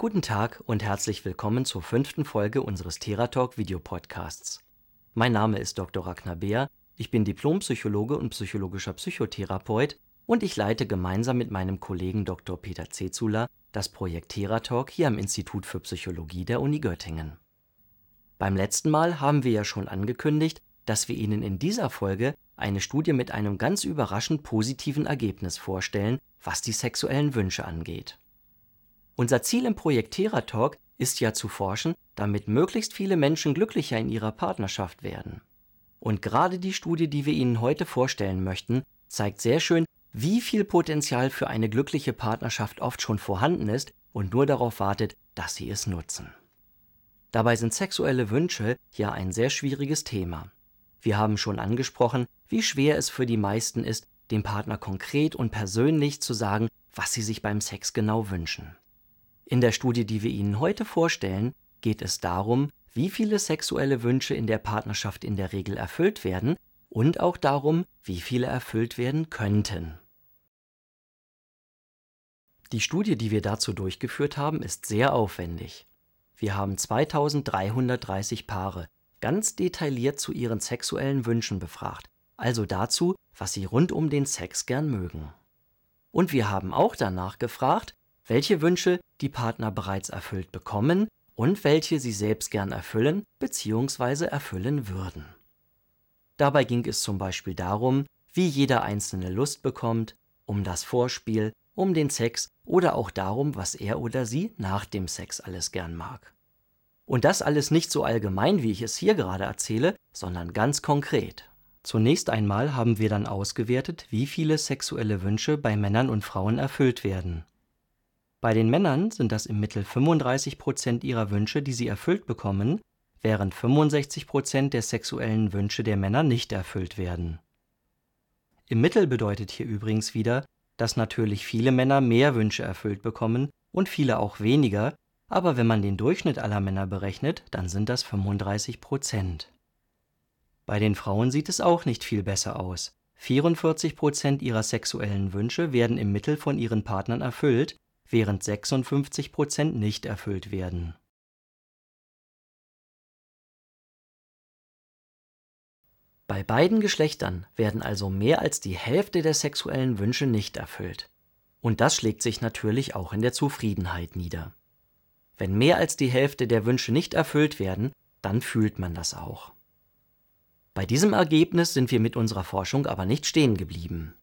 Guten Tag und herzlich willkommen zur fünften Folge unseres Theratalk Videopodcasts. Mein Name ist Dr. Ragnar Beer, ich bin Diplompsychologe und psychologischer Psychotherapeut und ich leite gemeinsam mit meinem Kollegen Dr. Peter Zezula das Projekt Theratalk hier am Institut für Psychologie der Uni Göttingen. Beim letzten Mal haben wir ja schon angekündigt, dass wir Ihnen in dieser Folge eine Studie mit einem ganz überraschend positiven Ergebnis vorstellen, was die sexuellen Wünsche angeht. Unser Ziel im Projekt Theratalk ist ja zu forschen, damit möglichst viele Menschen glücklicher in ihrer Partnerschaft werden. Und gerade die Studie, die wir Ihnen heute vorstellen möchten, zeigt sehr schön, wie viel Potenzial für eine glückliche Partnerschaft oft schon vorhanden ist und nur darauf wartet, dass Sie es nutzen. Dabei sind sexuelle Wünsche ja ein sehr schwieriges Thema. Wir haben schon angesprochen, wie schwer es für die meisten ist, dem Partner konkret und persönlich zu sagen, was sie sich beim Sex genau wünschen. In der Studie, die wir Ihnen heute vorstellen, geht es darum, wie viele sexuelle Wünsche in der Partnerschaft in der Regel erfüllt werden und auch darum, wie viele erfüllt werden könnten. Die Studie, die wir dazu durchgeführt haben, ist sehr aufwendig. Wir haben 2330 Paare ganz detailliert zu ihren sexuellen Wünschen befragt, also dazu, was sie rund um den Sex gern mögen. Und wir haben auch danach gefragt, welche Wünsche die Partner bereits erfüllt bekommen und welche sie selbst gern erfüllen bzw. erfüllen würden. Dabei ging es zum Beispiel darum, wie jeder Einzelne Lust bekommt, um das Vorspiel, um den Sex oder auch darum, was er oder sie nach dem Sex alles gern mag. Und das alles nicht so allgemein, wie ich es hier gerade erzähle, sondern ganz konkret. Zunächst einmal haben wir dann ausgewertet, wie viele sexuelle Wünsche bei Männern und Frauen erfüllt werden. Bei den Männern sind das im Mittel 35 Prozent ihrer Wünsche, die sie erfüllt bekommen, während 65 Prozent der sexuellen Wünsche der Männer nicht erfüllt werden. Im Mittel bedeutet hier übrigens wieder, dass natürlich viele Männer mehr Wünsche erfüllt bekommen und viele auch weniger, aber wenn man den Durchschnitt aller Männer berechnet, dann sind das 35 Prozent. Bei den Frauen sieht es auch nicht viel besser aus. 44 Prozent ihrer sexuellen Wünsche werden im Mittel von ihren Partnern erfüllt, während 56 Prozent nicht erfüllt werden. Bei beiden Geschlechtern werden also mehr als die Hälfte der sexuellen Wünsche nicht erfüllt. Und das schlägt sich natürlich auch in der Zufriedenheit nieder. Wenn mehr als die Hälfte der Wünsche nicht erfüllt werden, dann fühlt man das auch. Bei diesem Ergebnis sind wir mit unserer Forschung aber nicht stehen geblieben.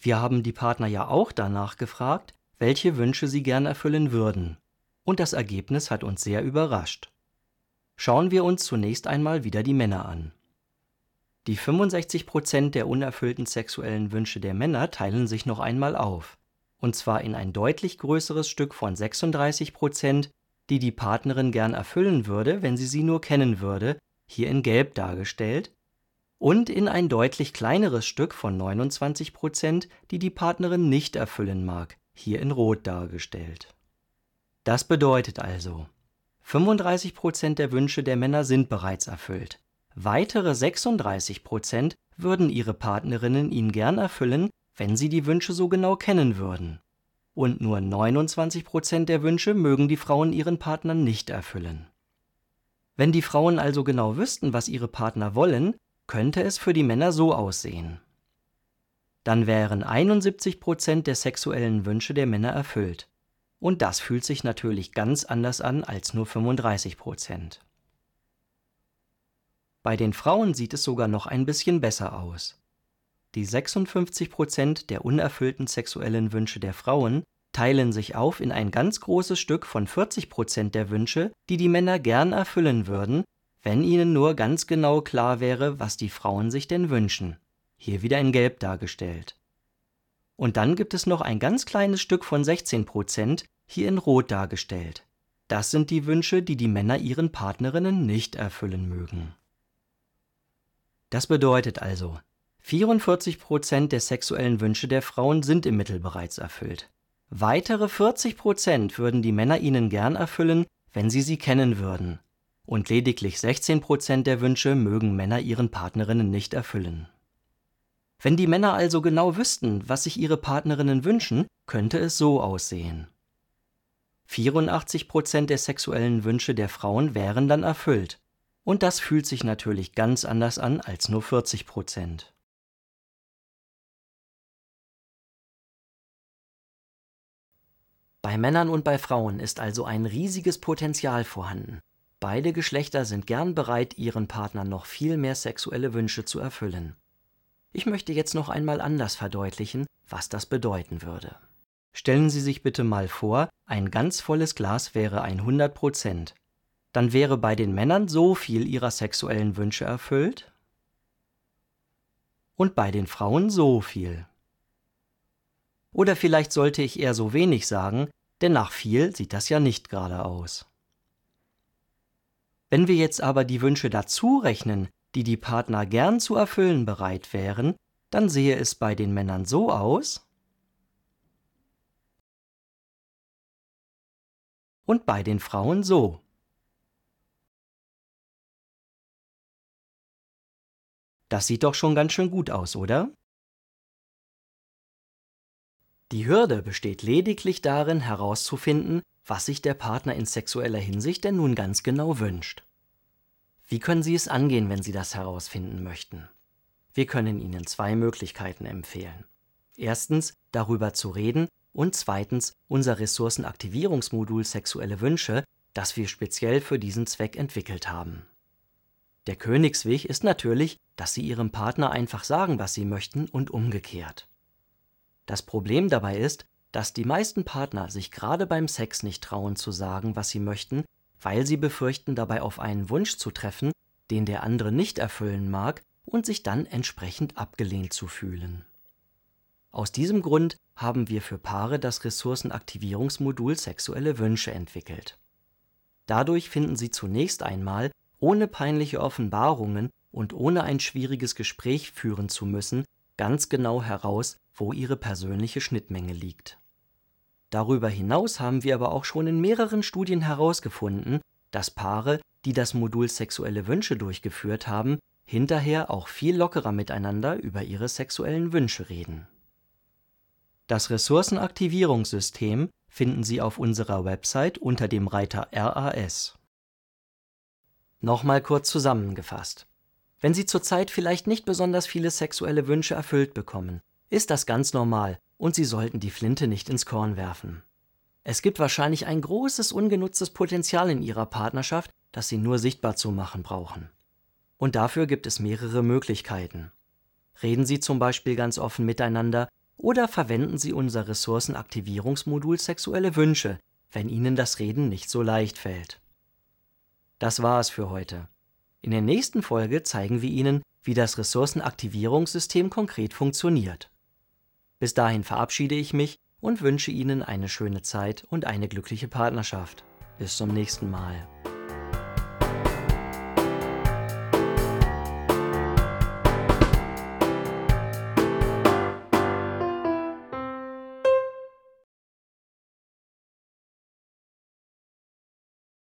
Wir haben die Partner ja auch danach gefragt, welche Wünsche sie gern erfüllen würden. Und das Ergebnis hat uns sehr überrascht. Schauen wir uns zunächst einmal wieder die Männer an. Die 65 Prozent der unerfüllten sexuellen Wünsche der Männer teilen sich noch einmal auf. Und zwar in ein deutlich größeres Stück von 36 Prozent, die die Partnerin gern erfüllen würde, wenn sie sie nur kennen würde, hier in Gelb dargestellt, und in ein deutlich kleineres Stück von 29 Prozent, die die Partnerin nicht erfüllen mag, hier in Rot dargestellt. Das bedeutet also, 35 Prozent der Wünsche der Männer sind bereits erfüllt. Weitere 36 Prozent würden ihre Partnerinnen ihnen gern erfüllen, wenn sie die Wünsche so genau kennen würden. Und nur 29 Prozent der Wünsche mögen die Frauen ihren Partnern nicht erfüllen. Wenn die Frauen also genau wüssten, was ihre Partner wollen, könnte es für die Männer so aussehen dann wären 71 Prozent der sexuellen Wünsche der Männer erfüllt. Und das fühlt sich natürlich ganz anders an als nur 35 Prozent. Bei den Frauen sieht es sogar noch ein bisschen besser aus. Die 56 Prozent der unerfüllten sexuellen Wünsche der Frauen teilen sich auf in ein ganz großes Stück von 40 Prozent der Wünsche, die die Männer gern erfüllen würden, wenn ihnen nur ganz genau klar wäre, was die Frauen sich denn wünschen hier wieder in Gelb dargestellt. Und dann gibt es noch ein ganz kleines Stück von 16 Prozent, hier in Rot dargestellt. Das sind die Wünsche, die die Männer ihren Partnerinnen nicht erfüllen mögen. Das bedeutet also, 44 Prozent der sexuellen Wünsche der Frauen sind im Mittel bereits erfüllt. Weitere 40 Prozent würden die Männer ihnen gern erfüllen, wenn sie sie kennen würden. Und lediglich 16 Prozent der Wünsche mögen Männer ihren Partnerinnen nicht erfüllen. Wenn die Männer also genau wüssten, was sich ihre Partnerinnen wünschen, könnte es so aussehen. 84% der sexuellen Wünsche der Frauen wären dann erfüllt. Und das fühlt sich natürlich ganz anders an als nur 40%. Bei Männern und bei Frauen ist also ein riesiges Potenzial vorhanden. Beide Geschlechter sind gern bereit, ihren Partnern noch viel mehr sexuelle Wünsche zu erfüllen. Ich möchte jetzt noch einmal anders verdeutlichen, was das bedeuten würde. Stellen Sie sich bitte mal vor, ein ganz volles Glas wäre 100 Prozent. Dann wäre bei den Männern so viel ihrer sexuellen Wünsche erfüllt und bei den Frauen so viel. Oder vielleicht sollte ich eher so wenig sagen, denn nach viel sieht das ja nicht gerade aus. Wenn wir jetzt aber die Wünsche dazu rechnen, die die Partner gern zu erfüllen bereit wären, dann sehe es bei den Männern so aus und bei den Frauen so. Das sieht doch schon ganz schön gut aus, oder? Die Hürde besteht lediglich darin, herauszufinden, was sich der Partner in sexueller Hinsicht denn nun ganz genau wünscht. Wie können Sie es angehen, wenn Sie das herausfinden möchten? Wir können Ihnen zwei Möglichkeiten empfehlen. Erstens, darüber zu reden und zweitens, unser Ressourcenaktivierungsmodul Sexuelle Wünsche, das wir speziell für diesen Zweck entwickelt haben. Der Königsweg ist natürlich, dass Sie Ihrem Partner einfach sagen, was Sie möchten und umgekehrt. Das Problem dabei ist, dass die meisten Partner sich gerade beim Sex nicht trauen zu sagen, was sie möchten, weil sie befürchten, dabei auf einen Wunsch zu treffen, den der andere nicht erfüllen mag und sich dann entsprechend abgelehnt zu fühlen. Aus diesem Grund haben wir für Paare das Ressourcenaktivierungsmodul Sexuelle Wünsche entwickelt. Dadurch finden sie zunächst einmal, ohne peinliche Offenbarungen und ohne ein schwieriges Gespräch führen zu müssen, ganz genau heraus, wo ihre persönliche Schnittmenge liegt. Darüber hinaus haben wir aber auch schon in mehreren Studien herausgefunden, dass Paare, die das Modul sexuelle Wünsche durchgeführt haben, hinterher auch viel lockerer miteinander über ihre sexuellen Wünsche reden. Das Ressourcenaktivierungssystem finden Sie auf unserer Website unter dem Reiter RAS. Nochmal kurz zusammengefasst. Wenn Sie zurzeit vielleicht nicht besonders viele sexuelle Wünsche erfüllt bekommen, ist das ganz normal und Sie sollten die Flinte nicht ins Korn werfen. Es gibt wahrscheinlich ein großes ungenutztes Potenzial in Ihrer Partnerschaft, das Sie nur sichtbar zu machen brauchen. Und dafür gibt es mehrere Möglichkeiten. Reden Sie zum Beispiel ganz offen miteinander oder verwenden Sie unser Ressourcenaktivierungsmodul Sexuelle Wünsche, wenn Ihnen das Reden nicht so leicht fällt. Das war es für heute. In der nächsten Folge zeigen wir Ihnen, wie das Ressourcenaktivierungssystem konkret funktioniert. Bis dahin verabschiede ich mich und wünsche Ihnen eine schöne Zeit und eine glückliche Partnerschaft. Bis zum nächsten Mal.